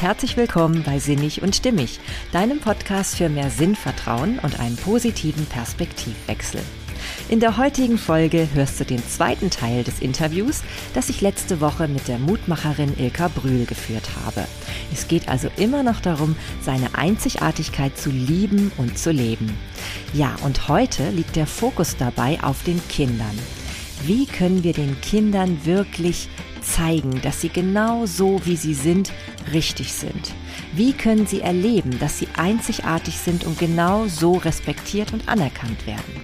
herzlich willkommen bei Sinnig und Stimmig, deinem Podcast für mehr Sinnvertrauen und einen positiven Perspektivwechsel. In der heutigen Folge hörst du den zweiten Teil des Interviews, das ich letzte Woche mit der Mutmacherin Ilka Brühl geführt habe. Es geht also immer noch darum, seine Einzigartigkeit zu lieben und zu leben. Ja, und heute liegt der Fokus dabei auf den Kindern. Wie können wir den Kindern wirklich zeigen, dass sie genau so, wie sie sind, richtig sind? Wie können sie erleben, dass sie einzigartig sind und genau so respektiert und anerkannt werden?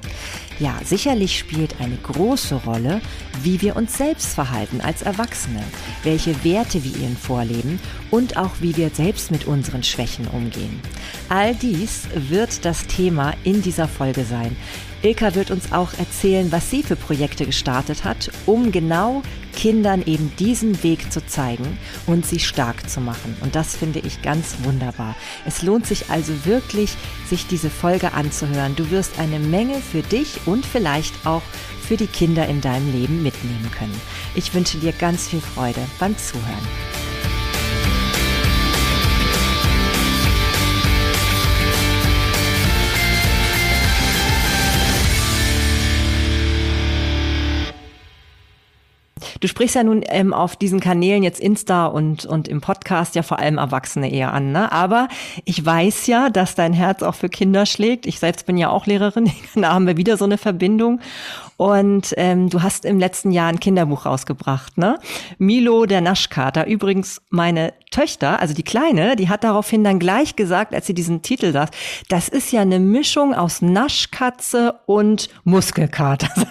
Ja, sicherlich spielt eine große Rolle, wie wir uns selbst verhalten als Erwachsene, welche Werte wir ihnen vorleben und auch wie wir selbst mit unseren Schwächen umgehen. All dies wird das Thema in dieser Folge sein. Ilka wird uns auch erzählen, was sie für Projekte gestartet hat, um genau Kindern eben diesen Weg zu zeigen und sie stark zu machen. Und das finde ich ganz wunderbar. Es lohnt sich also wirklich, sich diese Folge anzuhören. Du wirst eine Menge für dich und vielleicht auch für die Kinder in deinem Leben mitnehmen können. Ich wünsche dir ganz viel Freude beim Zuhören. Du sprichst ja nun ähm, auf diesen Kanälen jetzt Insta und, und im Podcast ja vor allem Erwachsene eher an. Ne? Aber ich weiß ja, dass dein Herz auch für Kinder schlägt. Ich selbst bin ja auch Lehrerin. Da haben wir wieder so eine Verbindung. Und ähm, du hast im letzten Jahr ein Kinderbuch rausgebracht, ne? Milo, der Naschkater. Übrigens, meine Töchter, also die Kleine, die hat daraufhin dann gleich gesagt, als sie diesen Titel las, das ist ja eine Mischung aus Naschkatze und Muskelkater.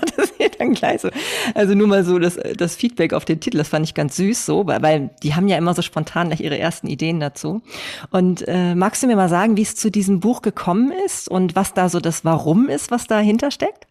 Dann gleich so. Also nur mal so das, das Feedback auf den Titel, das fand ich ganz süß so, weil, weil die haben ja immer so spontan nach ihre ersten Ideen dazu. Und äh, magst du mir mal sagen, wie es zu diesem Buch gekommen ist und was da so das Warum ist, was dahinter steckt?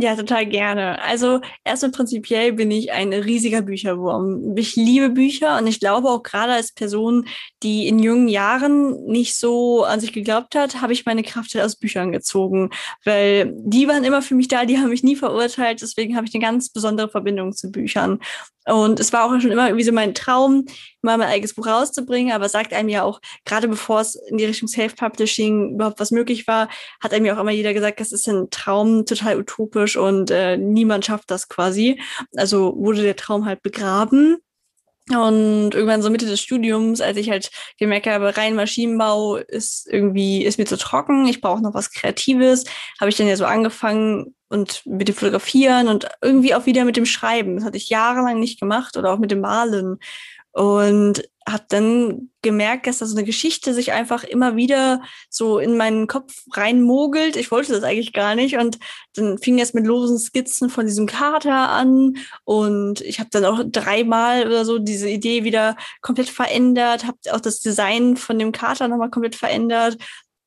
Ja, total gerne. Also erstmal prinzipiell bin ich ein riesiger Bücherwurm. Ich liebe Bücher und ich glaube auch gerade als Person, die in jungen Jahren nicht so an sich geglaubt hat, habe ich meine Kraft halt aus Büchern gezogen, weil die waren immer für mich da, die haben mich nie verurteilt. Deswegen habe ich eine ganz besondere Verbindung zu Büchern. Und es war auch schon immer irgendwie so mein Traum, mal mein eigenes Buch rauszubringen, aber sagt einem ja auch, gerade bevor es in die Richtung Self-Publishing überhaupt was möglich war, hat einem ja auch immer jeder gesagt, das ist ein Traum, total utopisch und äh, niemand schafft das quasi. Also wurde der Traum halt begraben. Und irgendwann so Mitte des Studiums, als ich halt gemerkt habe, rein Maschinenbau ist irgendwie, ist mir zu trocken, ich brauche noch was Kreatives, habe ich dann ja so angefangen und mit dem Fotografieren und irgendwie auch wieder mit dem Schreiben. Das hatte ich jahrelang nicht gemacht oder auch mit dem Malen. Und habe dann gemerkt, dass da so eine Geschichte sich einfach immer wieder so in meinen Kopf reinmogelt. Ich wollte das eigentlich gar nicht. Und dann fing es mit losen Skizzen von diesem Kater an. Und ich habe dann auch dreimal oder so diese Idee wieder komplett verändert, habe auch das Design von dem Kater nochmal komplett verändert.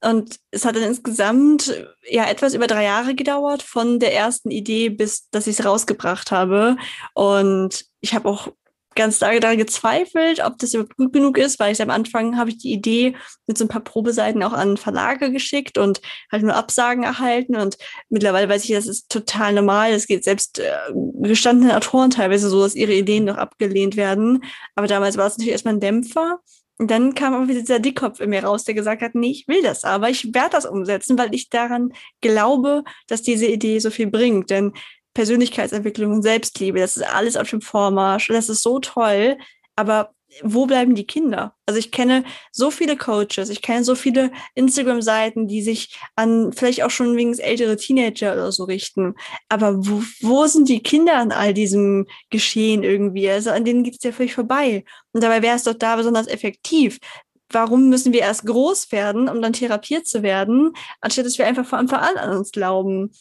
Und es hat dann insgesamt ja etwas über drei Jahre gedauert, von der ersten Idee bis, dass ich es rausgebracht habe. Und ich habe auch ganz daran gezweifelt, ob das überhaupt gut genug ist, weil ich am Anfang habe ich die Idee mit so ein paar Probeseiten auch an Verlage geschickt und halt nur Absagen erhalten und mittlerweile weiß ich, das ist total normal. Es geht selbst äh, gestandenen Autoren teilweise so, dass ihre Ideen noch abgelehnt werden. Aber damals war es natürlich erstmal ein Dämpfer. Und dann kam wieder dieser Dickkopf in mir raus, der gesagt hat, nee, ich will das, aber ich werde das umsetzen, weil ich daran glaube, dass diese Idee so viel bringt. Denn Persönlichkeitsentwicklung und Selbstliebe, das ist alles auf dem Vormarsch das ist so toll. Aber wo bleiben die Kinder? Also ich kenne so viele Coaches, ich kenne so viele Instagram-Seiten, die sich an vielleicht auch schon wegen ältere Teenager oder so richten. Aber wo, wo sind die Kinder an all diesem Geschehen irgendwie? Also an denen geht es ja völlig vorbei. Und dabei wäre es doch da besonders effektiv. Warum müssen wir erst groß werden, um dann therapiert zu werden, anstatt dass wir einfach von Anfang an an uns glauben?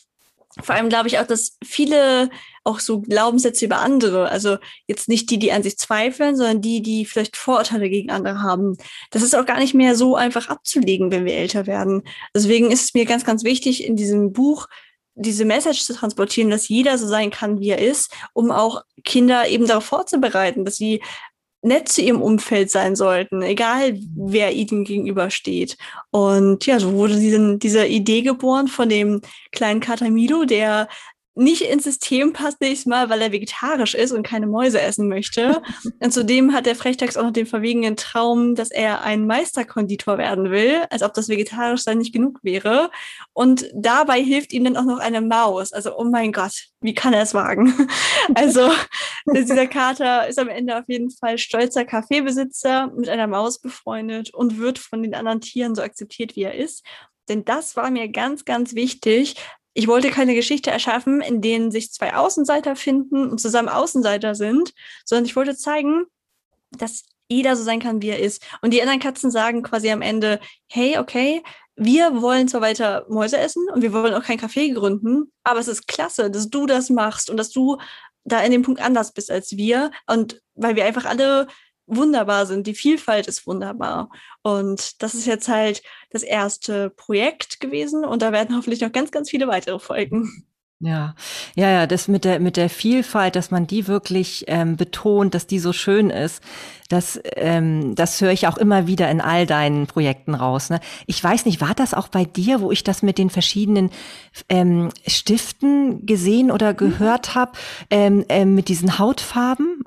Vor allem glaube ich auch, dass viele auch so Glaubenssätze über andere, also jetzt nicht die, die an sich zweifeln, sondern die, die vielleicht Vorurteile gegen andere haben. Das ist auch gar nicht mehr so einfach abzulegen, wenn wir älter werden. Deswegen ist es mir ganz, ganz wichtig, in diesem Buch diese Message zu transportieren, dass jeder so sein kann, wie er ist, um auch Kinder eben darauf vorzubereiten, dass sie nett zu ihrem Umfeld sein sollten, egal wer ihnen gegenübersteht. Und ja, so wurde diese, diese Idee geboren von dem kleinen Katamilo, der nicht ins System passt nächstes Mal, weil er vegetarisch ist und keine Mäuse essen möchte. und zudem hat der Frechtext auch noch den verwegenen Traum, dass er ein Meisterkonditor werden will, als ob das vegetarisch sein nicht genug wäre. Und dabei hilft ihm dann auch noch eine Maus. Also, oh mein Gott, wie kann er es wagen? also, dieser Kater ist am Ende auf jeden Fall stolzer Kaffeebesitzer mit einer Maus befreundet und wird von den anderen Tieren so akzeptiert, wie er ist. Denn das war mir ganz, ganz wichtig, ich wollte keine Geschichte erschaffen, in denen sich zwei Außenseiter finden und zusammen Außenseiter sind, sondern ich wollte zeigen, dass jeder so sein kann, wie er ist. Und die anderen Katzen sagen quasi am Ende, hey, okay, wir wollen zwar weiter Mäuse essen und wir wollen auch kein Café gründen, aber es ist klasse, dass du das machst und dass du da in dem Punkt anders bist als wir. Und weil wir einfach alle wunderbar sind. Die Vielfalt ist wunderbar. Und das ist jetzt halt das erste Projekt gewesen und da werden hoffentlich noch ganz, ganz viele weitere folgen. Ja, ja, ja, das mit der mit der Vielfalt, dass man die wirklich ähm, betont, dass die so schön ist, das, ähm, das höre ich auch immer wieder in all deinen Projekten raus. Ne? Ich weiß nicht, war das auch bei dir, wo ich das mit den verschiedenen ähm, Stiften gesehen oder gehört habe, ähm, ähm, mit diesen Hautfarben?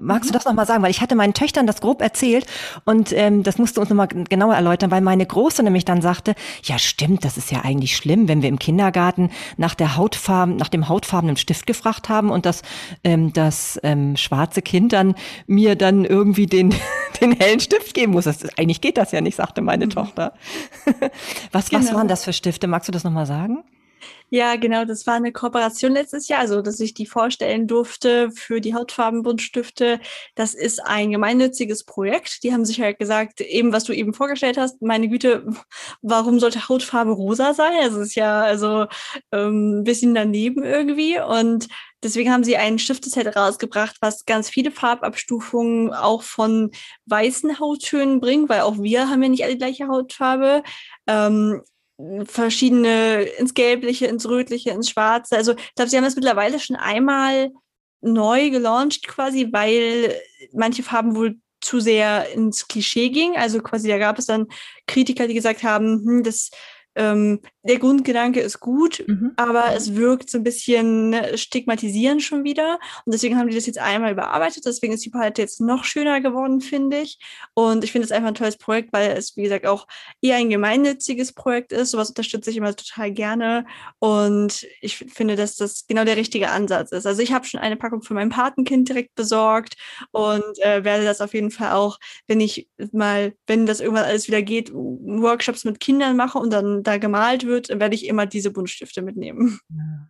Magst du das nochmal sagen? Weil ich hatte meinen Töchtern das grob erzählt und ähm, das musst du uns nochmal genauer erläutern, weil meine Große nämlich dann sagte, ja stimmt, das ist ja eigentlich schlimm, wenn wir im Kindergarten nach der Hautfarben, nach dem hautfarbenen Stift gefragt haben und das, ähm, das ähm, schwarze Kind dann mir dann irgendwie den, den hellen Stift geben muss. Das, eigentlich geht das ja nicht, sagte meine mhm. Tochter. was, genau. was waren das für Stifte? Magst du das nochmal sagen? Ja, genau, das war eine Kooperation letztes Jahr, also dass ich die vorstellen durfte für die Hautfarbenbuntstifte. Das ist ein gemeinnütziges Projekt. Die haben sich halt gesagt, eben was du eben vorgestellt hast, meine Güte, warum sollte Hautfarbe rosa sein? Es ist ja also ähm, ein bisschen daneben irgendwie. Und deswegen haben sie ein Stifteset rausgebracht, was ganz viele Farbabstufungen auch von weißen Hauttönen bringt, weil auch wir haben ja nicht alle die gleiche Hautfarbe. Ähm, verschiedene ins Gelbliche, ins Rötliche, ins Schwarze. Also ich glaube, sie haben das mittlerweile schon einmal neu gelauncht quasi, weil manche Farben wohl zu sehr ins Klischee ging. Also quasi da gab es dann Kritiker, die gesagt haben, hm, das ähm, der Grundgedanke ist gut, mhm. aber es wirkt so ein bisschen ne, stigmatisierend schon wieder. Und deswegen haben die das jetzt einmal überarbeitet. Deswegen ist die Palette jetzt noch schöner geworden, finde ich. Und ich finde es einfach ein tolles Projekt, weil es, wie gesagt, auch eher ein gemeinnütziges Projekt ist. Sowas unterstütze ich immer total gerne. Und ich finde, dass das genau der richtige Ansatz ist. Also ich habe schon eine Packung für mein Patenkind direkt besorgt und äh, werde das auf jeden Fall auch, wenn ich mal, wenn das irgendwann alles wieder geht, Workshops mit Kindern mache und dann da gemalt wird, werde ich immer diese Buntstifte mitnehmen.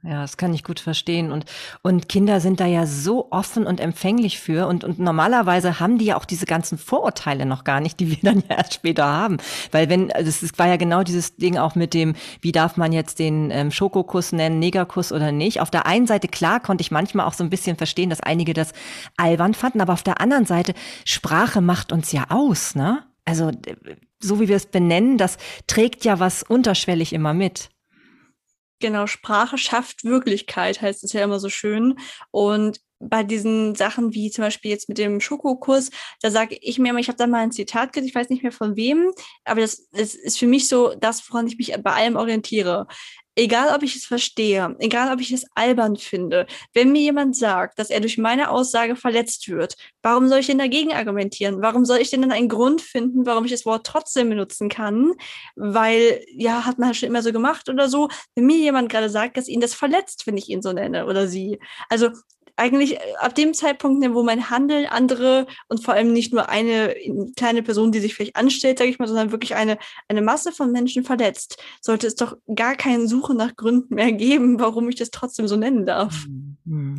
Ja, das kann ich gut verstehen. Und, und Kinder sind da ja so offen und empfänglich für. Und, und normalerweise haben die ja auch diese ganzen Vorurteile noch gar nicht, die wir dann ja erst später haben. Weil wenn, also es war ja genau dieses Ding auch mit dem, wie darf man jetzt den ähm, Schokokuss nennen, Negerkuss oder nicht. Auf der einen Seite, klar, konnte ich manchmal auch so ein bisschen verstehen, dass einige das albern fanden, aber auf der anderen Seite, Sprache macht uns ja aus, ne? Also so wie wir es benennen, das trägt ja was unterschwellig immer mit. Genau, Sprache schafft Wirklichkeit, heißt es ja immer so schön. Und bei diesen Sachen wie zum Beispiel jetzt mit dem Schokokurs, da sage ich mir immer, ich habe da mal ein Zitat gehört, ich weiß nicht mehr von wem, aber das, das ist für mich so das, woran ich mich bei allem orientiere egal ob ich es verstehe, egal ob ich es albern finde, wenn mir jemand sagt, dass er durch meine Aussage verletzt wird, warum soll ich denn dagegen argumentieren? Warum soll ich denn dann einen Grund finden, warum ich das Wort trotzdem benutzen kann? Weil, ja, hat man schon immer so gemacht oder so. Wenn mir jemand gerade sagt, dass ihn das verletzt, wenn ich ihn so nenne oder sie. Also eigentlich äh, ab dem Zeitpunkt, wo mein Handeln andere und vor allem nicht nur eine kleine Person, die sich vielleicht anstellt, sage ich mal, sondern wirklich eine, eine Masse von Menschen verletzt, sollte es doch gar keine Suche nach Gründen mehr geben, warum ich das trotzdem so nennen darf. Hm, hm,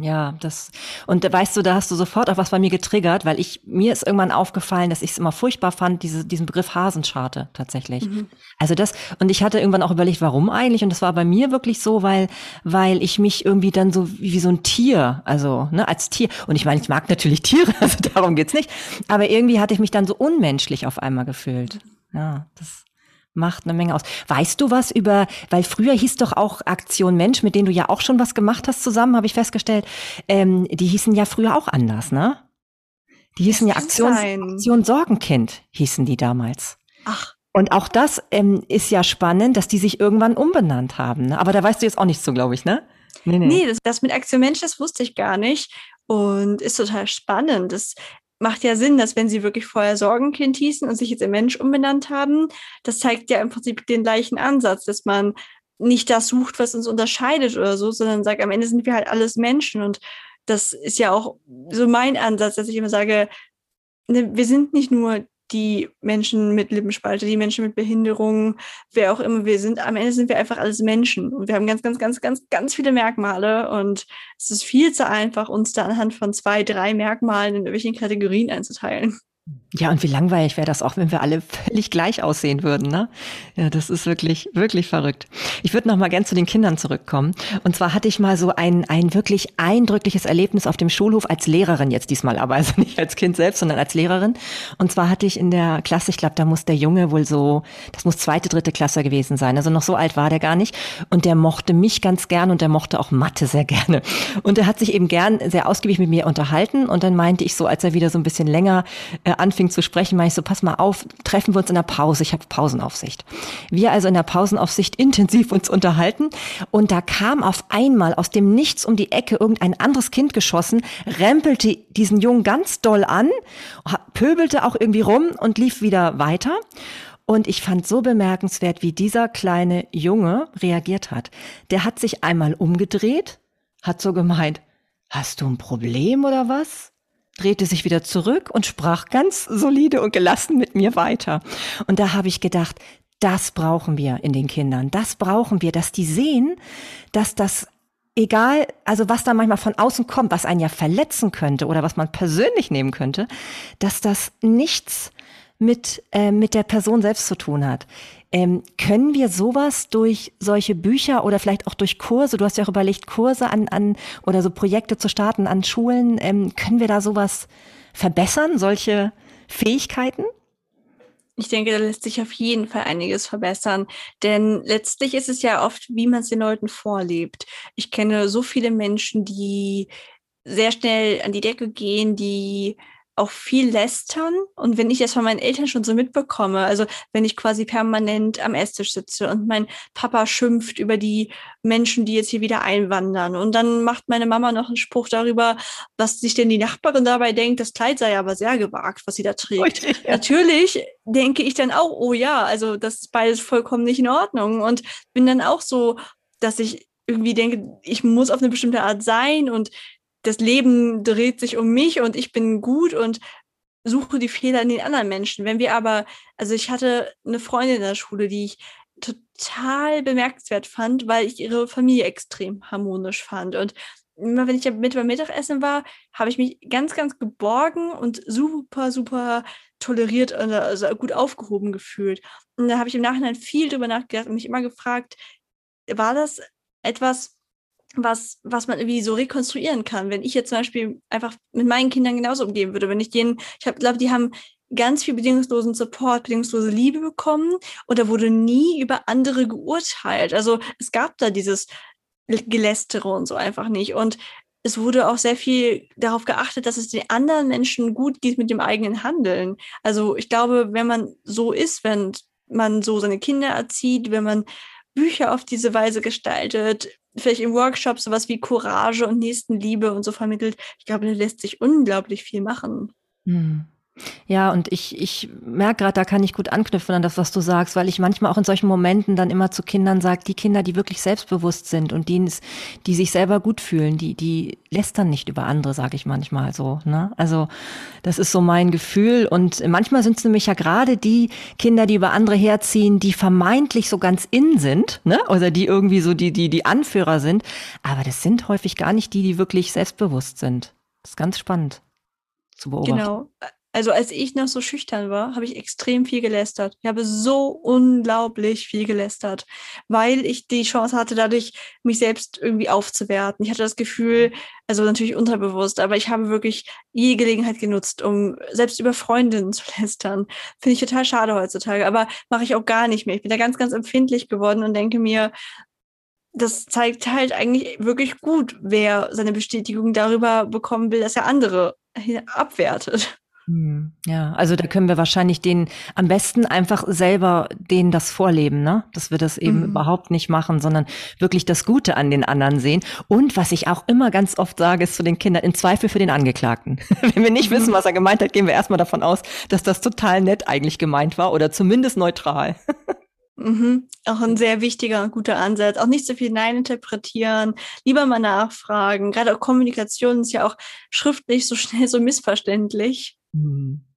ja, das, und weißt du, da hast du sofort auch was bei mir getriggert, weil ich, mir ist irgendwann aufgefallen, dass ich es immer furchtbar fand, diese, diesen Begriff Hasenscharte tatsächlich. Mhm. Also das, und ich hatte irgendwann auch überlegt, warum eigentlich, und das war bei mir wirklich so, weil, weil ich mich irgendwie dann so wie, wie so ein Tier, also also ne, als Tier. Und ich meine, ich mag natürlich Tiere, also darum geht's nicht. Aber irgendwie hatte ich mich dann so unmenschlich auf einmal gefühlt. Ja, das macht eine Menge aus. Weißt du was über, weil früher hieß doch auch Aktion Mensch, mit denen du ja auch schon was gemacht hast zusammen, habe ich festgestellt. Ähm, die hießen ja früher auch anders, ne? Die hießen ja Aktion, Aktion Sorgenkind, hießen die damals. Ach. Und auch das ähm, ist ja spannend, dass die sich irgendwann umbenannt haben. Ne? Aber da weißt du jetzt auch nichts zu, glaube ich, ne? Nee, nee. nee das, das, mit Aktion Mensch, das wusste ich gar nicht und ist total spannend. Das macht ja Sinn, dass wenn sie wirklich vorher Sorgenkind hießen und sich jetzt in Mensch umbenannt haben, das zeigt ja im Prinzip den gleichen Ansatz, dass man nicht das sucht, was uns unterscheidet oder so, sondern sagt, am Ende sind wir halt alles Menschen. Und das ist ja auch so mein Ansatz, dass ich immer sage, ne, wir sind nicht nur die Menschen mit Lippenspalte, die Menschen mit Behinderungen, wer auch immer wir sind. Am Ende sind wir einfach alles Menschen und wir haben ganz, ganz, ganz, ganz, ganz viele Merkmale und es ist viel zu einfach, uns da anhand von zwei, drei Merkmalen in irgendwelchen Kategorien einzuteilen. Ja, und wie langweilig wäre das auch, wenn wir alle völlig gleich aussehen würden, ne? Ja, das ist wirklich, wirklich verrückt. Ich würde noch mal gern zu den Kindern zurückkommen. Und zwar hatte ich mal so ein, ein wirklich eindrückliches Erlebnis auf dem Schulhof als Lehrerin jetzt diesmal, aber also nicht als Kind selbst, sondern als Lehrerin. Und zwar hatte ich in der Klasse, ich glaube, da muss der Junge wohl so, das muss zweite, dritte Klasse gewesen sein. Also noch so alt war der gar nicht. Und der mochte mich ganz gern und der mochte auch Mathe sehr gerne. Und er hat sich eben gern sehr ausgiebig mit mir unterhalten. Und dann meinte ich so, als er wieder so ein bisschen länger äh, anfing zu sprechen, meinte ich so, pass mal auf, treffen wir uns in der Pause. Ich habe Pausenaufsicht. Wir also in der Pausenaufsicht intensiv uns unterhalten und da kam auf einmal aus dem Nichts um die Ecke irgendein anderes Kind geschossen, rempelte diesen Jungen ganz doll an, pöbelte auch irgendwie rum und lief wieder weiter. Und ich fand so bemerkenswert, wie dieser kleine Junge reagiert hat. Der hat sich einmal umgedreht, hat so gemeint, hast du ein Problem oder was? Drehte sich wieder zurück und sprach ganz solide und gelassen mit mir weiter. Und da habe ich gedacht, das brauchen wir in den Kindern. Das brauchen wir, dass die sehen, dass das egal, also was da manchmal von außen kommt, was einen ja verletzen könnte oder was man persönlich nehmen könnte, dass das nichts mit, äh, mit der Person selbst zu tun hat. Ähm, können wir sowas durch solche Bücher oder vielleicht auch durch Kurse, du hast ja auch überlegt, Kurse an, an oder so Projekte zu starten an Schulen, ähm, können wir da sowas verbessern, solche Fähigkeiten? Ich denke, da lässt sich auf jeden Fall einiges verbessern, denn letztlich ist es ja oft, wie man es den Leuten vorlebt. Ich kenne so viele Menschen, die sehr schnell an die Decke gehen, die auch viel lästern. Und wenn ich das von meinen Eltern schon so mitbekomme, also wenn ich quasi permanent am Esstisch sitze und mein Papa schimpft über die Menschen, die jetzt hier wieder einwandern. Und dann macht meine Mama noch einen Spruch darüber, was sich denn die Nachbarin dabei denkt, das Kleid sei aber sehr gewagt, was sie da trägt. Oh, ja. Natürlich denke ich dann auch, oh ja, also das ist beides vollkommen nicht in Ordnung. Und bin dann auch so, dass ich irgendwie denke, ich muss auf eine bestimmte Art sein und das Leben dreht sich um mich und ich bin gut und suche die Fehler in den anderen Menschen. Wenn wir aber, also ich hatte eine Freundin in der Schule, die ich total bemerkenswert fand, weil ich ihre Familie extrem harmonisch fand. Und immer wenn ich mit beim Mittagessen war, habe ich mich ganz, ganz geborgen und super, super toleriert und also gut aufgehoben gefühlt. Und da habe ich im Nachhinein viel drüber nachgedacht und mich immer gefragt, war das etwas, was, was man irgendwie so rekonstruieren kann. Wenn ich jetzt zum Beispiel einfach mit meinen Kindern genauso umgehen würde, wenn ich denen, ich glaube, die haben ganz viel bedingungslosen Support, bedingungslose Liebe bekommen und da wurde nie über andere geurteilt. Also es gab da dieses Gelästere und so einfach nicht. Und es wurde auch sehr viel darauf geachtet, dass es den anderen Menschen gut geht mit dem eigenen Handeln. Also ich glaube, wenn man so ist, wenn man so seine Kinder erzieht, wenn man Bücher auf diese Weise gestaltet, vielleicht in Workshops sowas wie Courage und Nächstenliebe und so vermittelt. Ich glaube, da lässt sich unglaublich viel machen. Hm. Ja, und ich, ich merke gerade, da kann ich gut anknüpfen an das, was du sagst, weil ich manchmal auch in solchen Momenten dann immer zu Kindern sage, die Kinder, die wirklich selbstbewusst sind und die, die sich selber gut fühlen, die, die lästern nicht über andere, sage ich manchmal so. Ne? Also das ist so mein Gefühl. Und manchmal sind es nämlich ja gerade die Kinder, die über andere herziehen, die vermeintlich so ganz in sind, ne? Oder die irgendwie so die, die, die Anführer sind. Aber das sind häufig gar nicht die, die wirklich selbstbewusst sind. Das ist ganz spannend zu beobachten. Genau. Also als ich noch so schüchtern war, habe ich extrem viel gelästert. Ich habe so unglaublich viel gelästert, weil ich die Chance hatte, dadurch mich selbst irgendwie aufzuwerten. Ich hatte das Gefühl, also natürlich unterbewusst, aber ich habe wirklich jede Gelegenheit genutzt, um selbst über Freundinnen zu lästern. Finde ich total schade heutzutage, aber mache ich auch gar nicht mehr. Ich bin da ganz, ganz empfindlich geworden und denke mir, das zeigt halt eigentlich wirklich gut, wer seine Bestätigung darüber bekommen will, dass er andere abwertet. Hm, ja, also da können wir wahrscheinlich den am besten einfach selber denen das vorleben, ne? Dass wir das eben mhm. überhaupt nicht machen, sondern wirklich das Gute an den anderen sehen. Und was ich auch immer ganz oft sage, ist zu den Kindern, in Zweifel für den Angeklagten. Wenn wir nicht mhm. wissen, was er gemeint hat, gehen wir erstmal davon aus, dass das total nett eigentlich gemeint war oder zumindest neutral. Mhm. Auch ein sehr wichtiger und guter Ansatz. Auch nicht so viel Nein interpretieren, lieber mal nachfragen. Gerade auch Kommunikation ist ja auch schriftlich so schnell so missverständlich. Mhm.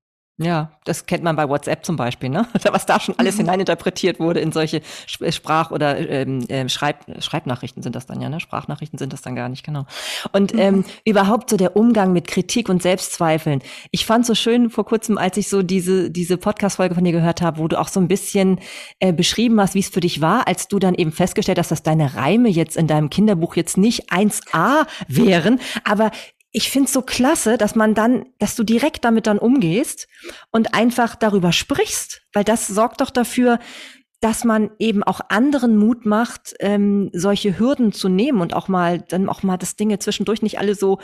Ja, das kennt man bei WhatsApp zum Beispiel, ne? Was da schon alles mhm. hineininterpretiert wurde in solche äh, Sprach- oder ähm, ähm, Schreib Schreibnachrichten sind das dann ja, ne? Sprachnachrichten sind das dann gar nicht, genau. Und mhm. ähm, überhaupt so der Umgang mit Kritik und Selbstzweifeln. Ich fand so schön vor kurzem, als ich so diese diese Podcast-Folge von dir gehört habe, wo du auch so ein bisschen äh, beschrieben hast, wie es für dich war, als du dann eben festgestellt hast, dass deine Reime jetzt in deinem Kinderbuch jetzt nicht 1a wären, aber ich finde es so klasse, dass man dann, dass du direkt damit dann umgehst und einfach darüber sprichst, weil das sorgt doch dafür, dass man eben auch anderen Mut macht, ähm, solche Hürden zu nehmen und auch mal dann auch mal, dass Dinge zwischendurch nicht alle so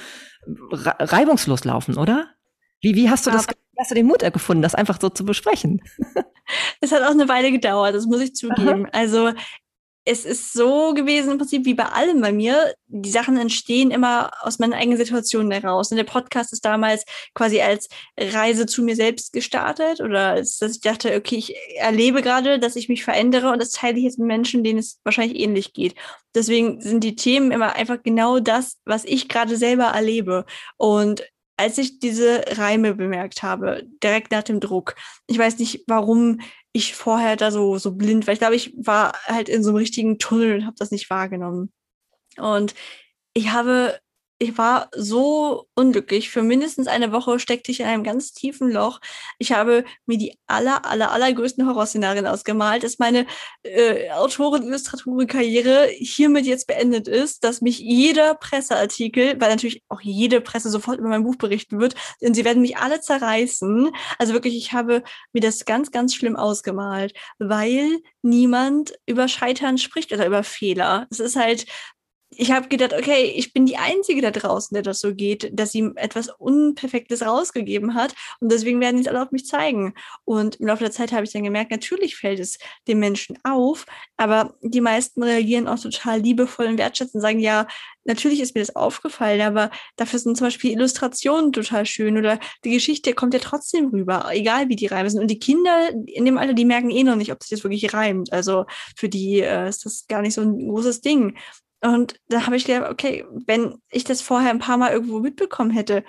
reibungslos laufen, oder? Wie, wie hast du das, wie hast du den Mut gefunden, das einfach so zu besprechen? Es hat auch eine Weile gedauert, das muss ich zugeben. Aha. Also es ist so gewesen im Prinzip wie bei allem bei mir. Die Sachen entstehen immer aus meinen eigenen Situationen heraus. Und der Podcast ist damals quasi als Reise zu mir selbst gestartet oder als, dass ich dachte, okay, ich erlebe gerade, dass ich mich verändere und das teile ich jetzt mit Menschen, denen es wahrscheinlich ähnlich geht. Deswegen sind die Themen immer einfach genau das, was ich gerade selber erlebe. Und als ich diese Reime bemerkt habe, direkt nach dem Druck, ich weiß nicht, warum ich vorher da so, so blind war. Ich glaube, ich war halt in so einem richtigen Tunnel und habe das nicht wahrgenommen. Und ich habe ich war so unglücklich. Für mindestens eine Woche steckte ich in einem ganz tiefen Loch. Ich habe mir die aller, aller, allergrößten Horrorszenarien ausgemalt, dass meine äh, Autoren-Illustratoren-Karriere hiermit jetzt beendet ist, dass mich jeder Presseartikel, weil natürlich auch jede Presse sofort über mein Buch berichten wird, denn sie werden mich alle zerreißen. Also wirklich, ich habe mir das ganz, ganz schlimm ausgemalt, weil niemand über Scheitern spricht oder über Fehler. Es ist halt ich habe gedacht, okay, ich bin die Einzige da draußen, der das so geht, dass sie etwas Unperfektes rausgegeben hat und deswegen werden die alle auf mich zeigen. Und im Laufe der Zeit habe ich dann gemerkt, natürlich fällt es den Menschen auf, aber die meisten reagieren auch total liebevoll und wertschätzend und sagen, ja, natürlich ist mir das aufgefallen, aber dafür sind zum Beispiel Illustrationen total schön oder die Geschichte kommt ja trotzdem rüber, egal wie die Reime sind. Und die Kinder in dem Alter, die merken eh noch nicht, ob sich das wirklich reimt. Also für die äh, ist das gar nicht so ein großes Ding. Und da habe ich gedacht, okay, wenn ich das vorher ein paar Mal irgendwo mitbekommen hätte,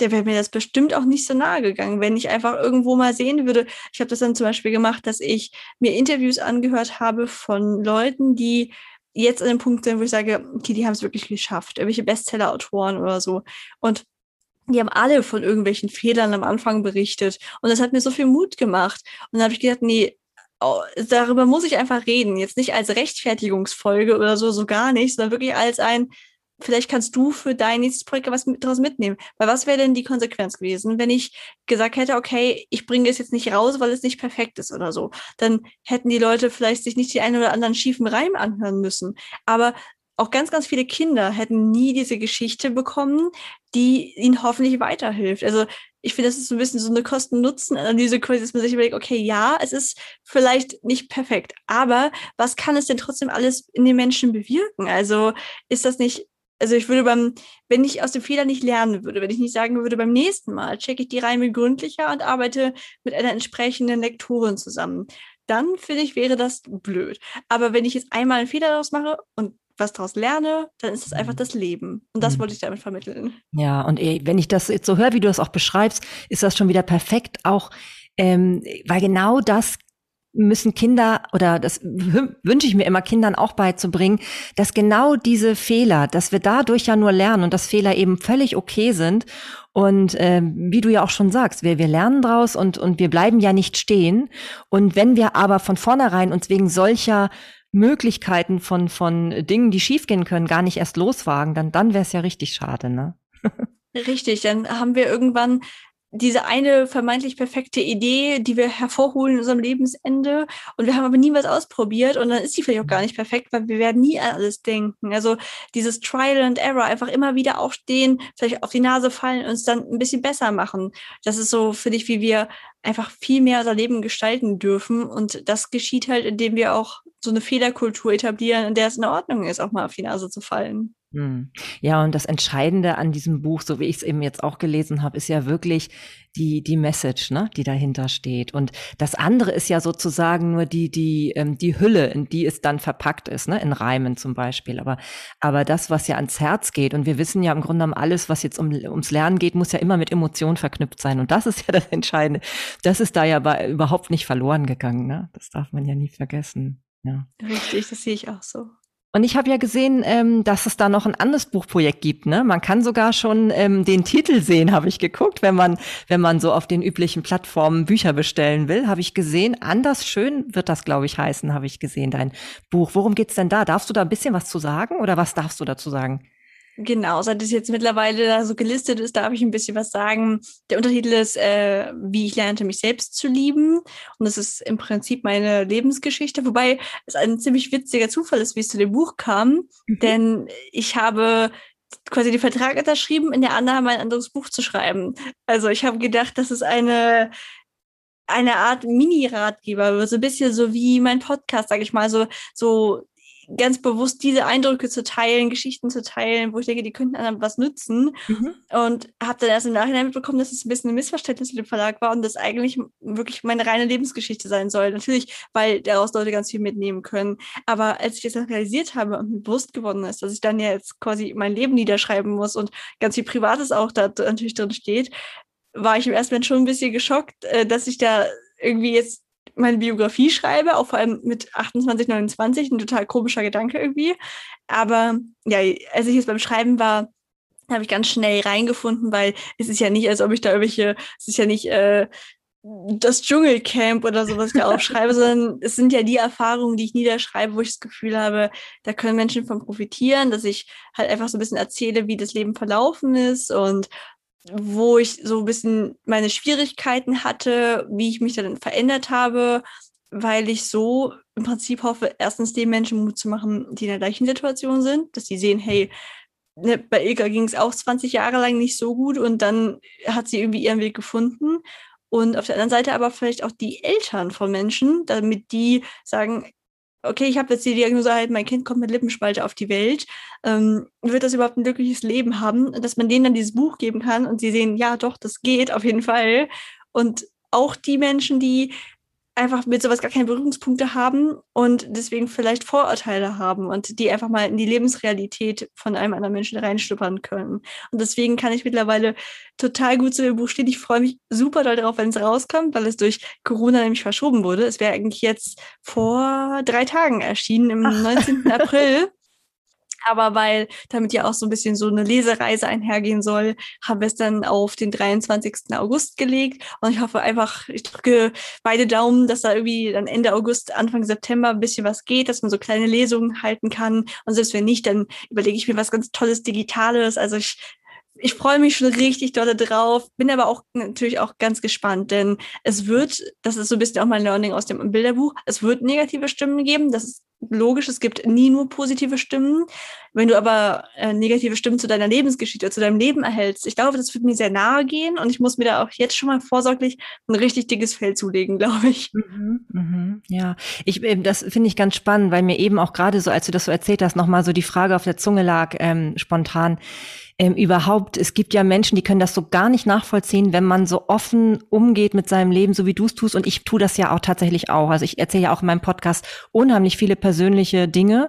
der wäre mir das bestimmt auch nicht so nahe gegangen, wenn ich einfach irgendwo mal sehen würde. Ich habe das dann zum Beispiel gemacht, dass ich mir Interviews angehört habe von Leuten, die jetzt an dem Punkt sind, wo ich sage, okay, die haben es wirklich geschafft, irgendwelche Bestseller-Autoren oder so. Und die haben alle von irgendwelchen Fehlern am Anfang berichtet. Und das hat mir so viel Mut gemacht. Und dann habe ich gedacht, nee, darüber muss ich einfach reden. Jetzt nicht als Rechtfertigungsfolge oder so, so gar nicht, sondern wirklich als ein, vielleicht kannst du für dein nächstes Projekt was mit, daraus mitnehmen. Weil was wäre denn die Konsequenz gewesen, wenn ich gesagt hätte, okay, ich bringe es jetzt nicht raus, weil es nicht perfekt ist oder so. Dann hätten die Leute vielleicht sich nicht die einen oder anderen schiefen Reim anhören müssen. Aber auch ganz, ganz viele Kinder hätten nie diese Geschichte bekommen, die ihnen hoffentlich weiterhilft. Also ich finde, das ist so ein bisschen so eine Kosten-Nutzen-Analyse, dass man sich überlegt, okay, ja, es ist vielleicht nicht perfekt, aber was kann es denn trotzdem alles in den Menschen bewirken? Also ist das nicht, also ich würde beim, wenn ich aus dem Fehler nicht lernen würde, wenn ich nicht sagen würde, beim nächsten Mal checke ich die Reime gründlicher und arbeite mit einer entsprechenden Lektorin zusammen, dann finde ich, wäre das blöd. Aber wenn ich jetzt einmal einen Fehler daraus mache und was daraus lerne, dann ist es einfach mhm. das Leben. Und das mhm. wollte ich damit vermitteln. Ja, und wenn ich das jetzt so höre, wie du das auch beschreibst, ist das schon wieder perfekt, auch ähm, weil genau das müssen Kinder oder das wünsche ich mir immer Kindern auch beizubringen, dass genau diese Fehler, dass wir dadurch ja nur lernen und dass Fehler eben völlig okay sind und äh, wie du ja auch schon sagst, wir, wir lernen draus und, und wir bleiben ja nicht stehen. Und wenn wir aber von vornherein uns wegen solcher Möglichkeiten von, von Dingen, die schiefgehen können, gar nicht erst loswagen, dann, dann wäre es ja richtig schade, ne? Richtig, dann haben wir irgendwann diese eine vermeintlich perfekte Idee, die wir hervorholen in unserem Lebensende und wir haben aber nie was ausprobiert und dann ist die vielleicht auch gar nicht perfekt, weil wir werden nie an alles denken. Also dieses Trial and Error, einfach immer wieder aufstehen, vielleicht auf die Nase fallen und es dann ein bisschen besser machen. Das ist so, finde ich, wie wir einfach viel mehr unser Leben gestalten dürfen und das geschieht halt, indem wir auch so eine Fehlerkultur etablieren, in der es in Ordnung ist, auch mal auf die Nase zu fallen. Hm. Ja, und das Entscheidende an diesem Buch, so wie ich es eben jetzt auch gelesen habe, ist ja wirklich die, die Message, ne, die dahinter steht. Und das andere ist ja sozusagen nur die, die, ähm, die Hülle, in die es dann verpackt ist, ne, in Reimen zum Beispiel. Aber, aber das, was ja ans Herz geht, und wir wissen ja im Grunde genommen, alles, was jetzt um, ums Lernen geht, muss ja immer mit Emotionen verknüpft sein. Und das ist ja das Entscheidende. Das ist da ja bei, überhaupt nicht verloren gegangen, ne? Das darf man ja nie vergessen. Ja. Richtig, das sehe ich auch so. Und ich habe ja gesehen, ähm, dass es da noch ein anderes Buchprojekt gibt. Ne? Man kann sogar schon ähm, den Titel sehen, habe ich geguckt, wenn man, wenn man so auf den üblichen Plattformen Bücher bestellen will, habe ich gesehen. Anders schön wird das, glaube ich, heißen, habe ich gesehen, dein Buch. Worum geht's denn da? Darfst du da ein bisschen was zu sagen oder was darfst du dazu sagen? Genau, seit es jetzt mittlerweile da so gelistet ist, darf ich ein bisschen was sagen. Der Untertitel ist, äh, wie ich lernte, mich selbst zu lieben. Und das ist im Prinzip meine Lebensgeschichte, wobei es ein ziemlich witziger Zufall ist, wie es zu dem Buch kam. Mhm. Denn ich habe quasi den Vertrag unterschrieben, in der Annahme ein anderes Buch zu schreiben. Also ich habe gedacht, das ist eine eine Art Mini-Ratgeber, so ein bisschen so wie mein Podcast, sage ich mal, so so ganz bewusst diese Eindrücke zu teilen, Geschichten zu teilen, wo ich denke, die könnten anderen was nützen. Mhm. Und habe dann erst im Nachhinein mitbekommen, dass es ein bisschen ein Missverständnis mit dem Verlag war und das eigentlich wirklich meine reine Lebensgeschichte sein soll. Natürlich, weil daraus Leute ganz viel mitnehmen können. Aber als ich das dann realisiert habe und mir bewusst geworden ist, dass ich dann ja jetzt quasi mein Leben niederschreiben muss und ganz viel Privates auch da natürlich drin steht, war ich im ersten Moment schon ein bisschen geschockt, äh, dass ich da irgendwie jetzt meine Biografie schreibe, auch vor allem mit 28, 29, ein total komischer Gedanke irgendwie. Aber ja, als ich jetzt beim Schreiben war, habe ich ganz schnell reingefunden, weil es ist ja nicht, als ob ich da irgendwelche, es ist ja nicht äh, das Dschungelcamp oder so, was ich da aufschreibe, sondern es sind ja die Erfahrungen, die ich niederschreibe, wo ich das Gefühl habe, da können Menschen von profitieren, dass ich halt einfach so ein bisschen erzähle, wie das Leben verlaufen ist und wo ich so ein bisschen meine Schwierigkeiten hatte, wie ich mich dann verändert habe, weil ich so im Prinzip hoffe, erstens den Menschen Mut zu machen, die in der gleichen Situation sind, dass sie sehen, hey, ne, bei Ilka ging es auch 20 Jahre lang nicht so gut und dann hat sie irgendwie ihren Weg gefunden. Und auf der anderen Seite aber vielleicht auch die Eltern von Menschen, damit die sagen, okay, ich habe jetzt die Diagnose halt, mein Kind kommt mit Lippenspalte auf die Welt, ähm, wird das überhaupt ein glückliches Leben haben, dass man denen dann dieses Buch geben kann und sie sehen, ja, doch, das geht auf jeden Fall. Und auch die Menschen, die einfach mit sowas gar keine Berührungspunkte haben und deswegen vielleicht Vorurteile haben und die einfach mal in die Lebensrealität von einem anderen Menschen reinschnuppern können. Und deswegen kann ich mittlerweile total gut zu dem Buch stehen. Ich freue mich super doll darauf, wenn es rauskommt, weil es durch Corona nämlich verschoben wurde. Es wäre eigentlich jetzt vor drei Tagen erschienen, im Ach. 19. April. Aber weil damit ja auch so ein bisschen so eine Lesereise einhergehen soll, haben wir es dann auf den 23. August gelegt. Und ich hoffe einfach, ich drücke beide Daumen, dass da irgendwie dann Ende August, Anfang September ein bisschen was geht, dass man so kleine Lesungen halten kann. Und selbst wenn nicht, dann überlege ich mir was ganz Tolles Digitales. Also ich ich freue mich schon richtig dolle drauf, bin aber auch natürlich auch ganz gespannt, denn es wird, das ist so ein bisschen auch mein Learning aus dem Bilderbuch, es wird negative Stimmen geben, das ist logisch, es gibt nie nur positive Stimmen. Wenn du aber äh, negative Stimmen zu deiner Lebensgeschichte, zu deinem Leben erhältst, ich glaube, das wird mir sehr nahe gehen und ich muss mir da auch jetzt schon mal vorsorglich ein richtig dickes Fell zulegen, glaube ich. Mhm, mhm, ja, ich, äh, das finde ich ganz spannend, weil mir eben auch gerade so, als du das so erzählt hast, nochmal so die Frage auf der Zunge lag, ähm, spontan ähm, überhaupt, es gibt ja Menschen, die können das so gar nicht nachvollziehen, wenn man so offen umgeht mit seinem Leben, so wie du es tust. Und ich tue das ja auch tatsächlich auch. Also ich erzähle ja auch in meinem Podcast unheimlich viele persönliche Dinge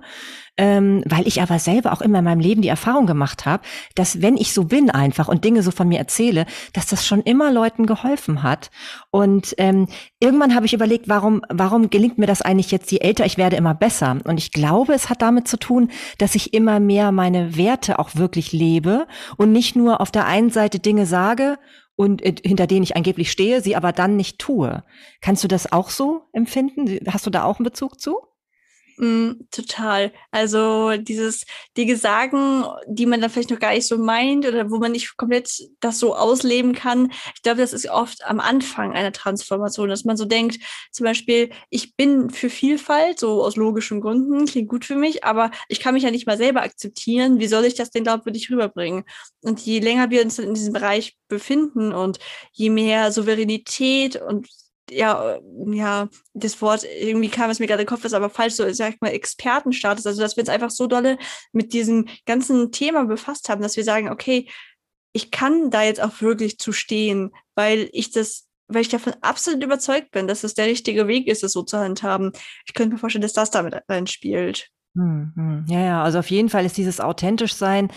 ähm, weil ich aber selber auch immer in meinem Leben die Erfahrung gemacht habe, dass wenn ich so bin einfach und Dinge so von mir erzähle, dass das schon immer Leuten geholfen hat. Und ähm, irgendwann habe ich überlegt, warum, warum gelingt mir das eigentlich jetzt, je älter ich werde, immer besser? Und ich glaube, es hat damit zu tun, dass ich immer mehr meine Werte auch wirklich lebe und nicht nur auf der einen Seite Dinge sage und äh, hinter denen ich angeblich stehe, sie aber dann nicht tue. Kannst du das auch so empfinden? Hast du da auch einen Bezug zu? Mm, total. Also dieses, die Sagen, die man dann vielleicht noch gar nicht so meint oder wo man nicht komplett das so ausleben kann. Ich glaube, das ist oft am Anfang einer Transformation, dass man so denkt, zum Beispiel, ich bin für Vielfalt, so aus logischen Gründen, klingt gut für mich, aber ich kann mich ja nicht mal selber akzeptieren. Wie soll ich das denn glaubwürdig rüberbringen? Und je länger wir uns in diesem Bereich befinden und je mehr Souveränität und ja, ja, das Wort, irgendwie kam es mir gerade den Kopf, ist aber falsch, so, sag ich mal, Expertenstatus, also dass wir uns einfach so dolle mit diesem ganzen Thema befasst haben, dass wir sagen, okay, ich kann da jetzt auch wirklich zu stehen, weil ich das, weil ich davon absolut überzeugt bin, dass das der richtige Weg ist, es so zu handhaben. Ich könnte mir vorstellen, dass das damit reinspielt. Hm, hm. Ja, ja, also auf jeden Fall ist dieses authentisch sein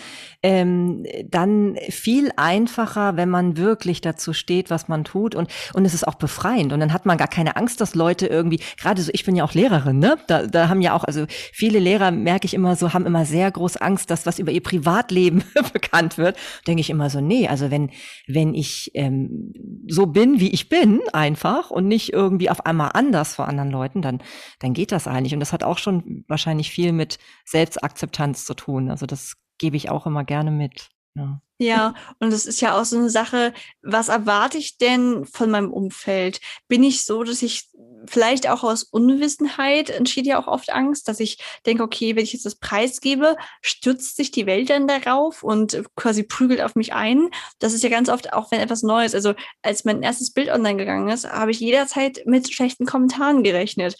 ähm, dann viel einfacher, wenn man wirklich dazu steht, was man tut und und es ist auch befreiend und dann hat man gar keine Angst, dass Leute irgendwie gerade so ich bin ja auch Lehrerin, ne? Da, da haben ja auch also viele Lehrer merke ich immer so haben immer sehr groß Angst, dass was über ihr Privatleben bekannt wird. Denke ich immer so, nee, also wenn wenn ich ähm, so bin, wie ich bin, einfach und nicht irgendwie auf einmal anders vor anderen Leuten, dann dann geht das eigentlich und das hat auch schon wahrscheinlich viel viel mit Selbstakzeptanz zu tun. Also das gebe ich auch immer gerne mit. Ja. Ja, und es ist ja auch so eine Sache, was erwarte ich denn von meinem Umfeld? Bin ich so, dass ich vielleicht auch aus Unwissenheit entsteht ja auch oft Angst, dass ich denke, okay, wenn ich jetzt das Preis gebe, stürzt sich die Welt dann darauf und quasi prügelt auf mich ein. Das ist ja ganz oft auch, wenn etwas Neues, also als mein erstes Bild online gegangen ist, habe ich jederzeit mit schlechten Kommentaren gerechnet.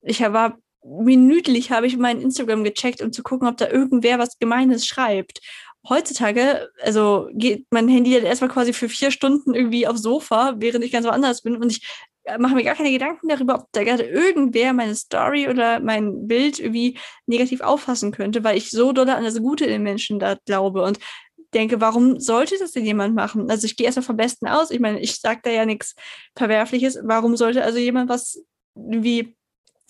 Ich war minütlich habe ich mein Instagram gecheckt, um zu gucken, ob da irgendwer was Gemeines schreibt. Heutzutage, also geht mein Handy dann erstmal quasi für vier Stunden irgendwie aufs Sofa, während ich ganz woanders bin und ich äh, mache mir gar keine Gedanken darüber, ob da gerade irgendwer meine Story oder mein Bild irgendwie negativ auffassen könnte, weil ich so doll an das Gute in den Menschen da glaube und denke, warum sollte das denn jemand machen? Also ich gehe erstmal vom Besten aus. Ich meine, ich sage da ja nichts Verwerfliches. Warum sollte also jemand was wie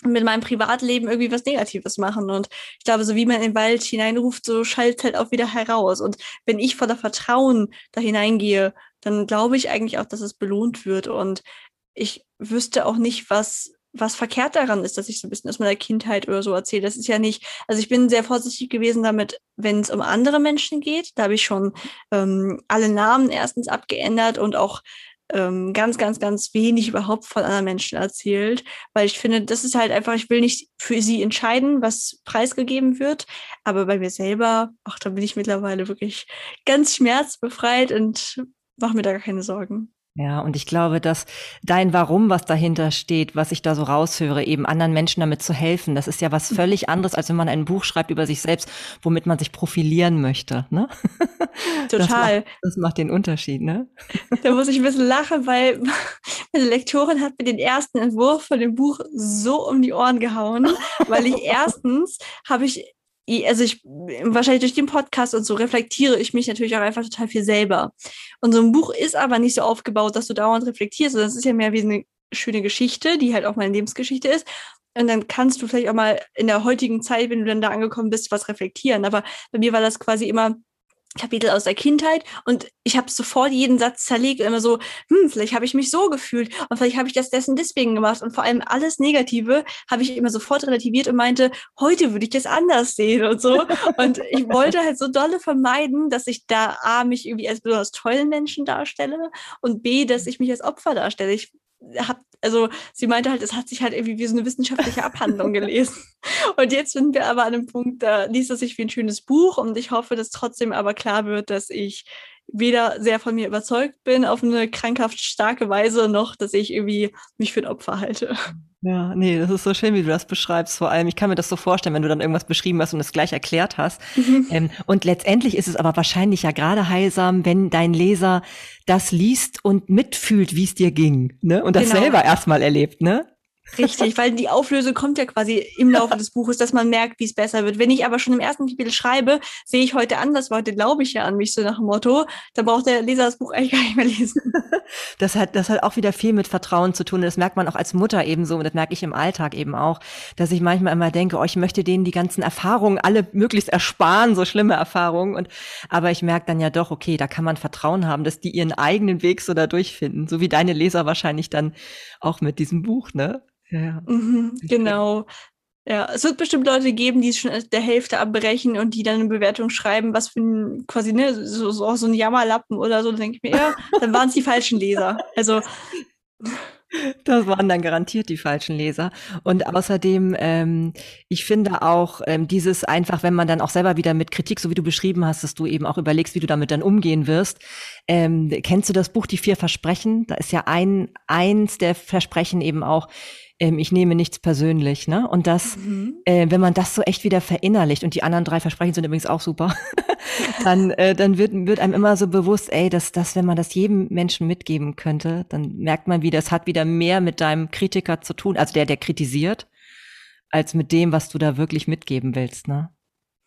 mit meinem Privatleben irgendwie was Negatives machen. Und ich glaube, so wie man in den Wald hineinruft, so schallt halt auch wieder heraus. Und wenn ich voller Vertrauen da hineingehe, dann glaube ich eigentlich auch, dass es belohnt wird. Und ich wüsste auch nicht, was, was verkehrt daran ist, dass ich so ein bisschen aus meiner Kindheit oder so erzähle. Das ist ja nicht, also ich bin sehr vorsichtig gewesen damit, wenn es um andere Menschen geht. Da habe ich schon ähm, alle Namen erstens abgeändert und auch ähm, ganz, ganz, ganz wenig überhaupt von anderen Menschen erzählt, weil ich finde, das ist halt einfach, ich will nicht für sie entscheiden, was preisgegeben wird, aber bei mir selber, ach, da bin ich mittlerweile wirklich ganz schmerzbefreit und mache mir da gar keine Sorgen. Ja, und ich glaube, dass dein Warum, was dahinter steht, was ich da so raushöre, eben anderen Menschen damit zu helfen, das ist ja was völlig anderes, als wenn man ein Buch schreibt über sich selbst, womit man sich profilieren möchte. Ne? Total. Das macht, das macht den Unterschied, ne? Da muss ich ein bisschen lachen, weil meine Lektorin hat mir den ersten Entwurf von dem Buch so um die Ohren gehauen, weil ich erstens habe ich also ich, wahrscheinlich durch den Podcast und so reflektiere ich mich natürlich auch einfach total viel selber. Und so ein Buch ist aber nicht so aufgebaut, dass du dauernd reflektierst, sondern es ist ja mehr wie eine schöne Geschichte, die halt auch meine Lebensgeschichte ist. Und dann kannst du vielleicht auch mal in der heutigen Zeit, wenn du dann da angekommen bist, was reflektieren. Aber bei mir war das quasi immer Kapitel aus der Kindheit und ich habe sofort jeden Satz zerlegt und immer so, hm, vielleicht habe ich mich so gefühlt und vielleicht habe ich das dessen deswegen gemacht und vor allem alles Negative habe ich immer sofort relativiert und meinte, heute würde ich das anders sehen und so und ich wollte halt so dolle vermeiden, dass ich da A, mich irgendwie als besonders tollen Menschen darstelle und B, dass ich mich als Opfer darstelle. Ich habe also sie meinte halt, es hat sich halt irgendwie wie so eine wissenschaftliche Abhandlung gelesen. Und jetzt sind wir aber an einem Punkt, da liest es sich wie ein schönes Buch und ich hoffe, dass trotzdem aber klar wird, dass ich weder sehr von mir überzeugt bin auf eine krankhaft starke Weise, noch dass ich irgendwie mich für ein Opfer halte. Ja, nee, das ist so schön, wie du das beschreibst. Vor allem, ich kann mir das so vorstellen, wenn du dann irgendwas beschrieben hast und es gleich erklärt hast. Mhm. Ähm, und letztendlich ist es aber wahrscheinlich ja gerade heilsam, wenn dein Leser das liest und mitfühlt, wie es dir ging, ne? Und das genau. selber erstmal erlebt, ne? Richtig, weil die Auflösung kommt ja quasi im Laufe des Buches, dass man merkt, wie es besser wird. Wenn ich aber schon im ersten Kapitel schreibe, sehe ich heute anders, weil heute glaube ich ja an mich, so nach dem Motto, dann braucht der Leser das Buch eigentlich gar nicht mehr lesen. Das hat, das hat auch wieder viel mit Vertrauen zu tun. Das merkt man auch als Mutter eben so und das merke ich im Alltag eben auch, dass ich manchmal immer denke, oh, ich möchte denen die ganzen Erfahrungen alle möglichst ersparen, so schlimme Erfahrungen. Und, aber ich merke dann ja doch, okay, da kann man Vertrauen haben, dass die ihren eigenen Weg so da durchfinden. So wie deine Leser wahrscheinlich dann auch mit diesem Buch, ne? Ja, mhm, genau. Ja, es wird bestimmt Leute geben, die schon der Hälfte abbrechen und die dann eine Bewertung schreiben, was für ein quasi, ne, so, so, so ein Jammerlappen oder so. Da denke ich mir, ja, dann waren es die falschen Leser. Also das waren dann garantiert die falschen Leser. Und außerdem, ähm, ich finde auch ähm, dieses einfach, wenn man dann auch selber wieder mit Kritik, so wie du beschrieben hast, dass du eben auch überlegst, wie du damit dann umgehen wirst. Ähm, kennst du das Buch Die vier Versprechen? Da ist ja ein eins der Versprechen eben auch, ähm, ich nehme nichts persönlich, ne? Und das, mhm. äh, wenn man das so echt wieder verinnerlicht und die anderen drei Versprechen sind übrigens auch super, dann, äh, dann wird, wird einem immer so bewusst, ey, dass das, wenn man das jedem Menschen mitgeben könnte, dann merkt man wieder, es hat wieder mehr mit deinem Kritiker zu tun, also der, der kritisiert, als mit dem, was du da wirklich mitgeben willst, ne?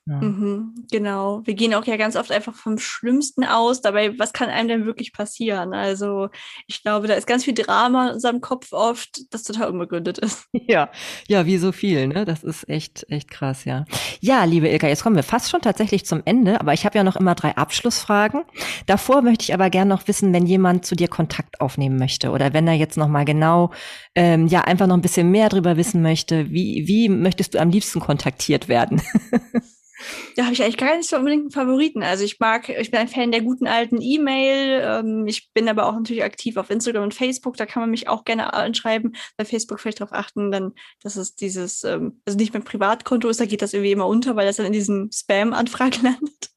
Ja. Mhm, genau. Wir gehen auch ja ganz oft einfach vom Schlimmsten aus. Dabei, was kann einem denn wirklich passieren? Also, ich glaube, da ist ganz viel Drama in unserem Kopf oft, das total unbegründet ist. Ja, ja, wie so viel, ne? Das ist echt, echt krass, ja. Ja, liebe Ilka, jetzt kommen wir fast schon tatsächlich zum Ende, aber ich habe ja noch immer drei Abschlussfragen. Davor möchte ich aber gerne noch wissen, wenn jemand zu dir Kontakt aufnehmen möchte oder wenn er jetzt noch mal genau, ähm, ja, einfach noch ein bisschen mehr drüber wissen möchte, wie, wie möchtest du am liebsten kontaktiert werden? Da habe ich eigentlich gar nicht so unbedingt einen Favoriten. Also ich mag, ich bin ein Fan der guten alten E-Mail. Ähm, ich bin aber auch natürlich aktiv auf Instagram und Facebook. Da kann man mich auch gerne anschreiben. Bei Facebook vielleicht darauf achten, dann, dass es dieses, ähm, also nicht mein Privatkonto ist, da geht das irgendwie immer unter, weil das dann in diesem Spam-Anfragen landet.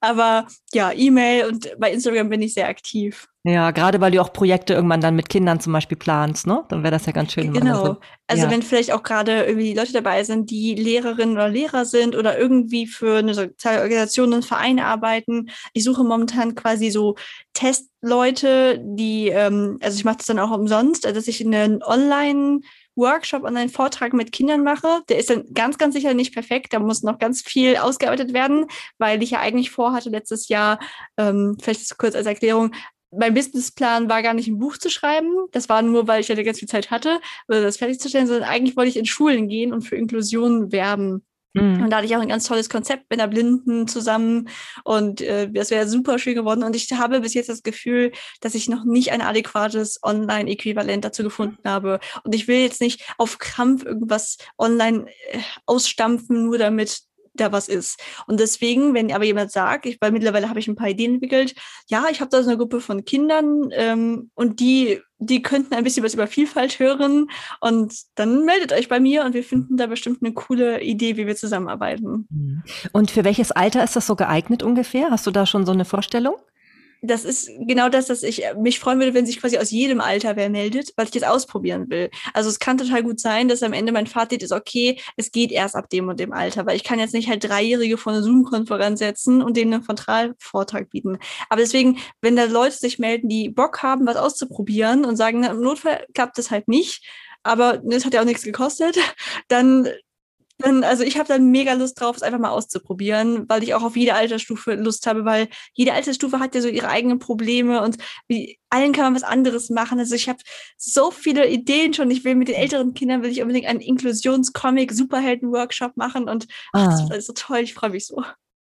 Aber ja, E-Mail und bei Instagram bin ich sehr aktiv. Ja, gerade weil du auch Projekte irgendwann dann mit Kindern zum Beispiel planst, ne? Dann wäre das ja ganz schön. Genau. So, also ja. wenn vielleicht auch gerade irgendwie Leute dabei sind, die Lehrerinnen oder Lehrer sind oder irgendwie für eine soziale Organisation, einen Verein arbeiten. Ich suche momentan quasi so Testleute, die, ähm, also ich mache das dann auch umsonst, also dass ich einen Online- Workshop und einen Vortrag mit Kindern mache. Der ist dann ganz, ganz sicher nicht perfekt. Da muss noch ganz viel ausgearbeitet werden, weil ich ja eigentlich vorhatte, letztes Jahr, ähm, vielleicht kurz als Erklärung, mein Businessplan war gar nicht ein Buch zu schreiben. Das war nur, weil ich ja ganz viel Zeit hatte, das fertigzustellen, sondern eigentlich wollte ich in Schulen gehen und für Inklusion werben. Mhm. Und da hatte ich auch ein ganz tolles Konzept mit der Blinden zusammen und äh, das wäre super schön geworden. Und ich habe bis jetzt das Gefühl, dass ich noch nicht ein adäquates Online-Äquivalent dazu gefunden habe. Und ich will jetzt nicht auf Krampf irgendwas online äh, ausstampfen, nur damit da was ist. Und deswegen, wenn aber jemand sagt, ich, weil mittlerweile habe ich ein paar Ideen entwickelt, ja, ich habe da so eine Gruppe von Kindern ähm, und die, die könnten ein bisschen was über Vielfalt hören und dann meldet euch bei mir und wir finden da bestimmt eine coole Idee, wie wir zusammenarbeiten. Und für welches Alter ist das so geeignet ungefähr? Hast du da schon so eine Vorstellung? Das ist genau das, dass ich mich freuen würde, wenn sich quasi aus jedem Alter wer meldet, weil ich das ausprobieren will. Also es kann total gut sein, dass am Ende mein Fazit ist, okay, es geht erst ab dem und dem Alter, weil ich kann jetzt nicht halt Dreijährige vor eine Zoom-Konferenz setzen und denen einen Frontalvortrag bieten. Aber deswegen, wenn da Leute sich melden, die Bock haben, was auszuprobieren und sagen, na, im Notfall klappt das halt nicht, aber das hat ja auch nichts gekostet, dann dann, also ich habe dann mega Lust drauf, es einfach mal auszuprobieren, weil ich auch auf jede Altersstufe Lust habe, weil jede Altersstufe hat ja so ihre eigenen Probleme und wie, allen kann man was anderes machen. Also ich habe so viele Ideen schon. Ich will mit den älteren Kindern will ich unbedingt einen Inklusionscomic Superhelden-Workshop machen und ach, das ah. ist so toll. Ich freue mich so.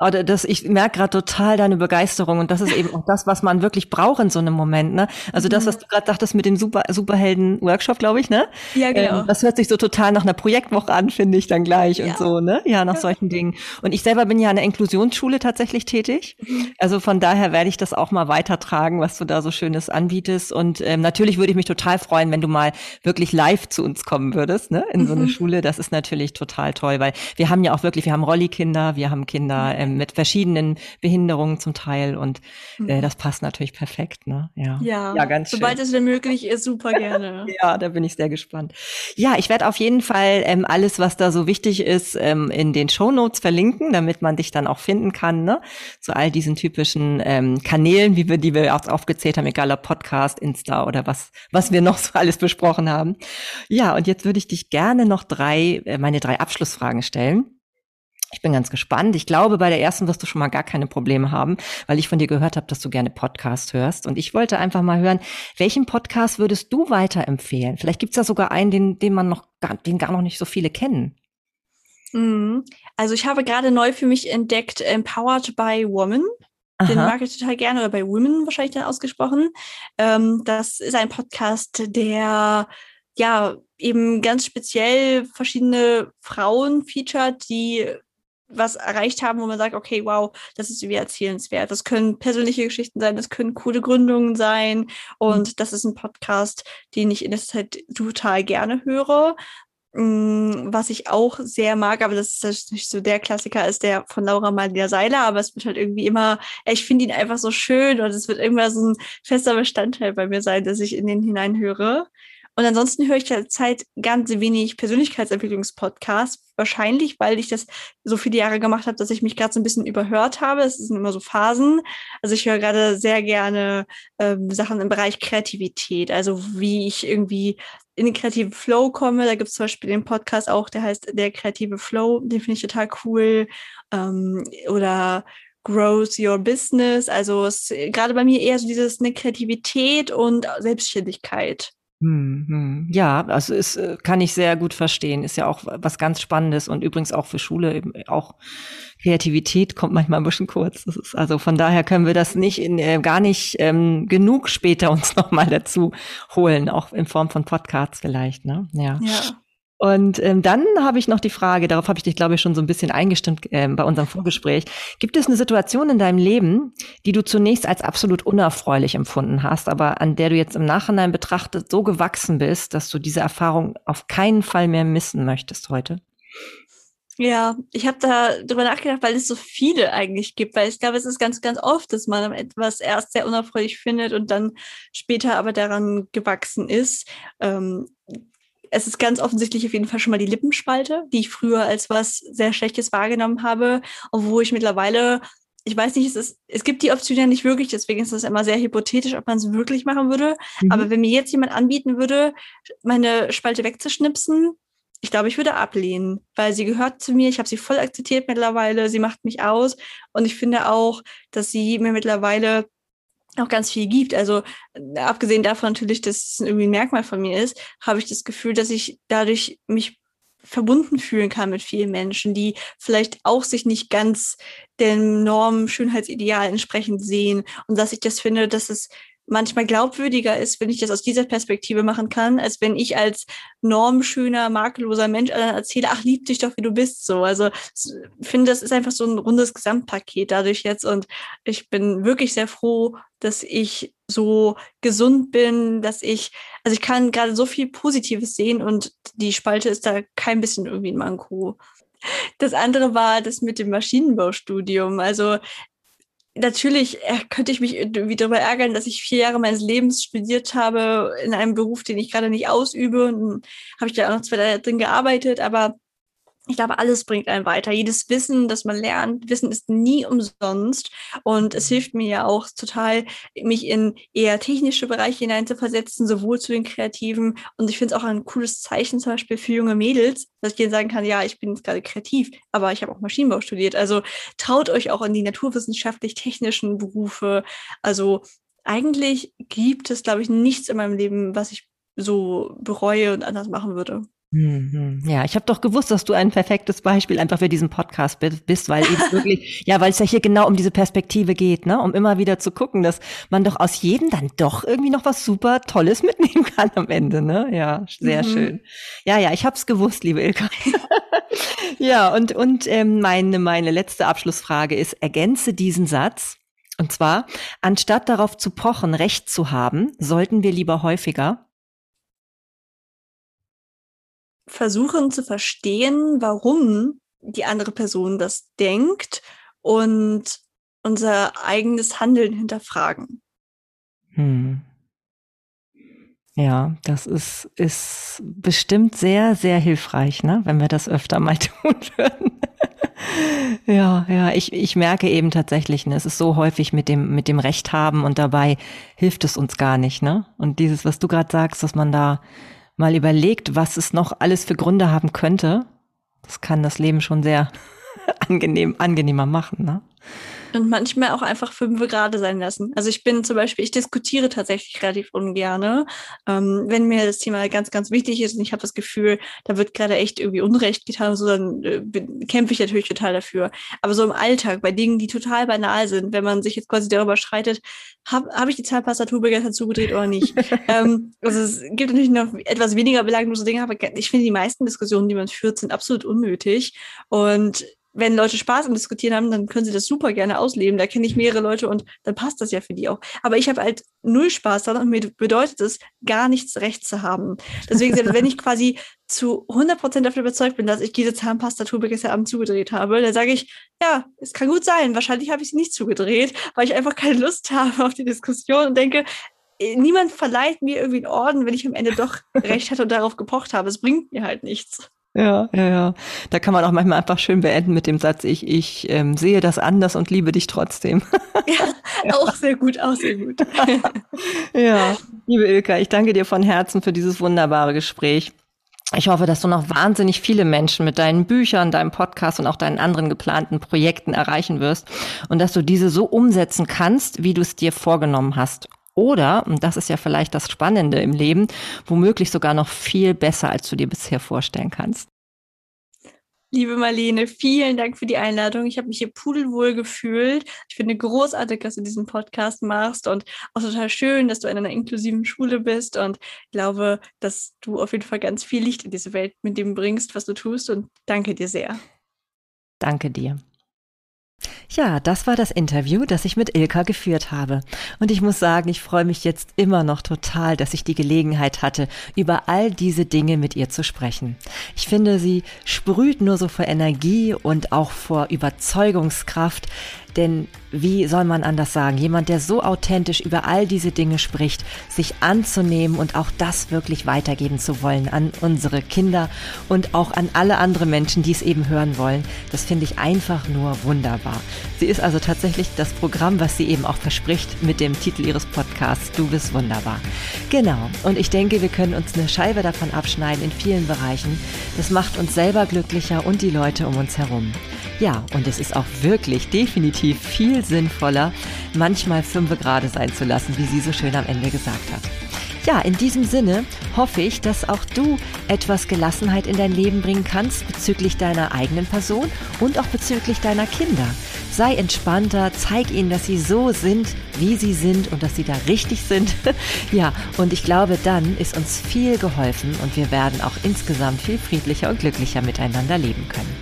Oder das, ich merke gerade total deine Begeisterung und das ist eben auch das, was man wirklich braucht in so einem Moment. Ne? Also das, was mhm. du gerade dachtest mit dem Super, Superhelden-Workshop, glaube ich, ne? Ja, genau. Ähm, das hört sich so total nach einer Projektwoche an, finde ich dann gleich ja. und so, ne? Ja, nach ja. solchen Dingen. Und ich selber bin ja an der Inklusionsschule tatsächlich tätig. Mhm. Also von daher werde ich das auch mal weitertragen, was du da so Schönes anbietest. Und ähm, natürlich würde ich mich total freuen, wenn du mal wirklich live zu uns kommen würdest, ne? In so eine mhm. Schule. Das ist natürlich total toll, weil wir haben ja auch wirklich, wir haben Rolli-Kinder, wir haben Kinder ähm, mit verschiedenen Behinderungen zum Teil und äh, mhm. das passt natürlich perfekt. Ne? Ja, ja, ja ganz schön. Sobald es denn möglich ist, super gerne. ja, da bin ich sehr gespannt. Ja, ich werde auf jeden Fall ähm, alles, was da so wichtig ist, ähm, in den Show Notes verlinken, damit man dich dann auch finden kann. Ne? Zu all diesen typischen ähm, Kanälen, wie wir, die wir auch aufgezählt haben, egal ob Podcast, Insta oder was, was wir noch so alles besprochen haben. Ja, und jetzt würde ich dich gerne noch drei, äh, meine drei Abschlussfragen stellen. Ich bin ganz gespannt. Ich glaube, bei der ersten wirst du schon mal gar keine Probleme haben, weil ich von dir gehört habe, dass du gerne Podcast hörst. Und ich wollte einfach mal hören, welchen Podcast würdest du weiterempfehlen? Vielleicht gibt's da sogar einen, den, den man noch gar, den gar noch nicht so viele kennen. Mhm. Also ich habe gerade neu für mich entdeckt Empowered by Woman. Den mag ich total gerne, oder bei Women wahrscheinlich dann ausgesprochen. Ähm, das ist ein Podcast, der ja eben ganz speziell verschiedene Frauen featured, die was erreicht haben, wo man sagt, okay, wow, das ist irgendwie erzählenswert. Das können persönliche Geschichten sein, das können coole Gründungen sein. Und mhm. das ist ein Podcast, den ich in der Zeit total gerne höre. Mm, was ich auch sehr mag, aber das ist nicht so der Klassiker, ist der von Laura Malia Seiler, aber es wird halt irgendwie immer, ich finde ihn einfach so schön und es wird irgendwann so ein fester Bestandteil bei mir sein, dass ich in den hineinhöre. Und ansonsten höre ich derzeit ganz wenig Persönlichkeitsentwicklungspodcasts. Wahrscheinlich, weil ich das so viele Jahre gemacht habe, dass ich mich gerade so ein bisschen überhört habe. Es sind immer so Phasen. Also ich höre gerade sehr gerne ähm, Sachen im Bereich Kreativität. Also wie ich irgendwie in den kreativen Flow komme. Da gibt es zum Beispiel den Podcast auch, der heißt Der kreative Flow. Den finde ich total cool. Ähm, oder Grows Your Business. Also es, gerade bei mir eher so dieses eine Kreativität und Selbstständigkeit. Hm, hm. Ja, also ist, äh, kann ich sehr gut verstehen. Ist ja auch was ganz Spannendes und übrigens auch für Schule eben auch Kreativität kommt manchmal ein bisschen kurz. Also von daher können wir das nicht in, äh, gar nicht ähm, genug später uns nochmal dazu holen, auch in Form von Podcasts vielleicht. Ne? Ja. ja. Und ähm, dann habe ich noch die Frage, darauf habe ich dich, glaube ich, schon so ein bisschen eingestimmt ähm, bei unserem Vorgespräch. Gibt es eine Situation in deinem Leben, die du zunächst als absolut unerfreulich empfunden hast, aber an der du jetzt im Nachhinein betrachtet so gewachsen bist, dass du diese Erfahrung auf keinen Fall mehr missen möchtest heute? Ja, ich habe da drüber nachgedacht, weil es so viele eigentlich gibt, weil ich glaube, es ist ganz, ganz oft, dass man etwas erst sehr unerfreulich findet und dann später aber daran gewachsen ist. Ähm, es ist ganz offensichtlich auf jeden Fall schon mal die Lippenspalte, die ich früher als was sehr Schlechtes wahrgenommen habe, obwohl ich mittlerweile, ich weiß nicht, es, ist, es gibt die Option ja nicht wirklich, deswegen ist das immer sehr hypothetisch, ob man es wirklich machen würde. Mhm. Aber wenn mir jetzt jemand anbieten würde, meine Spalte wegzuschnipsen, ich glaube, ich würde ablehnen, weil sie gehört zu mir. Ich habe sie voll akzeptiert mittlerweile. Sie macht mich aus. Und ich finde auch, dass sie mir mittlerweile auch ganz viel gibt. Also abgesehen davon natürlich, dass es irgendwie ein Merkmal von mir ist, habe ich das Gefühl, dass ich dadurch mich verbunden fühlen kann mit vielen Menschen, die vielleicht auch sich nicht ganz dem Norm Schönheitsideal entsprechend sehen und dass ich das finde, dass es manchmal glaubwürdiger ist, wenn ich das aus dieser Perspektive machen kann, als wenn ich als normschöner, makelloser Mensch anderen erzähle, ach, lieb dich doch, wie du bist, so. Also, ich finde, das ist einfach so ein rundes Gesamtpaket dadurch jetzt und ich bin wirklich sehr froh, dass ich so gesund bin, dass ich, also ich kann gerade so viel Positives sehen und die Spalte ist da kein bisschen irgendwie ein Manko. Das andere war das mit dem Maschinenbaustudium. Also natürlich äh, könnte ich mich irgendwie darüber ärgern, dass ich vier Jahre meines Lebens studiert habe in einem Beruf, den ich gerade nicht ausübe. Und habe ich da auch noch zwei Jahre drin gearbeitet, aber ich glaube, alles bringt einen weiter. Jedes Wissen, das man lernt, Wissen ist nie umsonst. Und es hilft mir ja auch total, mich in eher technische Bereiche hineinzuversetzen, sowohl zu den Kreativen. Und ich finde es auch ein cooles Zeichen zum Beispiel für junge Mädels, dass ich denen sagen kann, ja, ich bin jetzt gerade kreativ, aber ich habe auch Maschinenbau studiert. Also traut euch auch in die naturwissenschaftlich-technischen Berufe. Also eigentlich gibt es, glaube ich, nichts in meinem Leben, was ich so bereue und anders machen würde. Mhm. Ja, ich habe doch gewusst, dass du ein perfektes Beispiel einfach für diesen Podcast bist, weil eben wirklich, ja, weil es ja hier genau um diese Perspektive geht, ne, um immer wieder zu gucken, dass man doch aus jedem dann doch irgendwie noch was super Tolles mitnehmen kann am Ende, ne? Ja, sehr mhm. schön. Ja, ja, ich hab's gewusst, liebe Ilka. ja, und und ähm, meine meine letzte Abschlussfrage ist: Ergänze diesen Satz. Und zwar, anstatt darauf zu pochen, Recht zu haben, sollten wir lieber häufiger versuchen zu verstehen, warum die andere Person das denkt und unser eigenes Handeln hinterfragen. Hm. Ja, das ist, ist bestimmt sehr, sehr hilfreich, ne? wenn wir das öfter mal tun würden. ja, ja, ich, ich merke eben tatsächlich, ne, es ist so häufig mit dem, mit dem Recht haben und dabei hilft es uns gar nicht, ne? Und dieses, was du gerade sagst, dass man da mal überlegt, was es noch alles für Gründe haben könnte, das kann das Leben schon sehr angenehm, angenehmer machen. Ne? Und manchmal auch einfach fünf gerade sein lassen. Also ich bin zum Beispiel, ich diskutiere tatsächlich relativ ungerne, ähm, wenn mir das Thema ganz, ganz wichtig ist und ich habe das Gefühl, da wird gerade echt irgendwie Unrecht getan, so dann äh, kämpfe ich natürlich total dafür. Aber so im Alltag, bei Dingen, die total banal sind, wenn man sich jetzt quasi darüber streitet, habe hab ich die Zahnpastatur gestern zugedreht oder nicht? ähm, also es gibt natürlich noch etwas weniger belanglose Dinge, aber ich finde, die meisten Diskussionen, die man führt, sind absolut unnötig. Und wenn Leute Spaß am Diskutieren haben, dann können sie das super gerne ausleben. Da kenne ich mehrere Leute und dann passt das ja für die auch. Aber ich habe halt null Spaß daran und mir bedeutet es, gar nichts recht zu haben. Deswegen, wenn ich quasi zu 100 Prozent davon überzeugt bin, dass ich diese Zahnpastatube gestern Abend zugedreht habe, dann sage ich, ja, es kann gut sein. Wahrscheinlich habe ich sie nicht zugedreht, weil ich einfach keine Lust habe auf die Diskussion und denke, äh, niemand verleiht mir irgendwie einen Orden, wenn ich am Ende doch recht hatte und darauf gepocht habe. Es bringt mir halt nichts. Ja, ja, ja. Da kann man auch manchmal einfach schön beenden mit dem Satz, ich, ich ähm, sehe das anders und liebe dich trotzdem. Ja, auch sehr gut, auch sehr gut. ja, liebe Ilka, ich danke dir von Herzen für dieses wunderbare Gespräch. Ich hoffe, dass du noch wahnsinnig viele Menschen mit deinen Büchern, deinem Podcast und auch deinen anderen geplanten Projekten erreichen wirst und dass du diese so umsetzen kannst, wie du es dir vorgenommen hast. Oder, und das ist ja vielleicht das Spannende im Leben, womöglich sogar noch viel besser, als du dir bisher vorstellen kannst. Liebe Marlene, vielen Dank für die Einladung. Ich habe mich hier pudelwohl gefühlt. Ich finde großartig, dass du diesen Podcast machst und auch total schön, dass du in einer inklusiven Schule bist und glaube, dass du auf jeden Fall ganz viel Licht in diese Welt mit dem bringst, was du tust und danke dir sehr. Danke dir. Ja, das war das Interview, das ich mit Ilka geführt habe. Und ich muss sagen, ich freue mich jetzt immer noch total, dass ich die Gelegenheit hatte, über all diese Dinge mit ihr zu sprechen. Ich finde, sie sprüht nur so vor Energie und auch vor Überzeugungskraft, denn wie soll man anders sagen, jemand, der so authentisch über all diese Dinge spricht, sich anzunehmen und auch das wirklich weitergeben zu wollen an unsere Kinder und auch an alle anderen Menschen, die es eben hören wollen, das finde ich einfach nur wunderbar. Sie ist also tatsächlich das Programm, was sie eben auch verspricht mit dem Titel ihres Podcasts, Du bist wunderbar. Genau, und ich denke, wir können uns eine Scheibe davon abschneiden in vielen Bereichen. Das macht uns selber glücklicher und die Leute um uns herum. Ja, und es ist auch wirklich definitiv viel sinnvoller, manchmal fünfe gerade sein zu lassen, wie sie so schön am Ende gesagt hat. Ja, in diesem Sinne hoffe ich, dass auch du etwas Gelassenheit in dein Leben bringen kannst bezüglich deiner eigenen Person und auch bezüglich deiner Kinder. Sei entspannter, zeig ihnen, dass sie so sind, wie sie sind und dass sie da richtig sind. ja, und ich glaube, dann ist uns viel geholfen und wir werden auch insgesamt viel friedlicher und glücklicher miteinander leben können.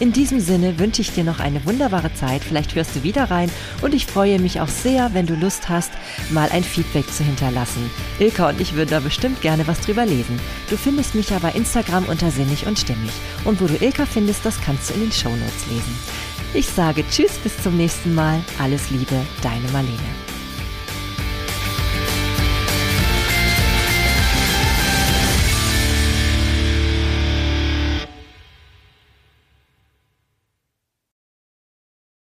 In diesem Sinne wünsche ich dir noch eine wunderbare Zeit. Vielleicht hörst du wieder rein und ich freue mich auch sehr, wenn du Lust hast, mal ein Feedback zu hinterlassen. Ilka und ich würden da bestimmt gerne was drüber lesen. Du findest mich ja bei Instagram unter Sinnig und Stimmig. Und wo du Ilka findest, das kannst du in den Shownotes lesen. Ich sage Tschüss, bis zum nächsten Mal. Alles Liebe, deine Marlene.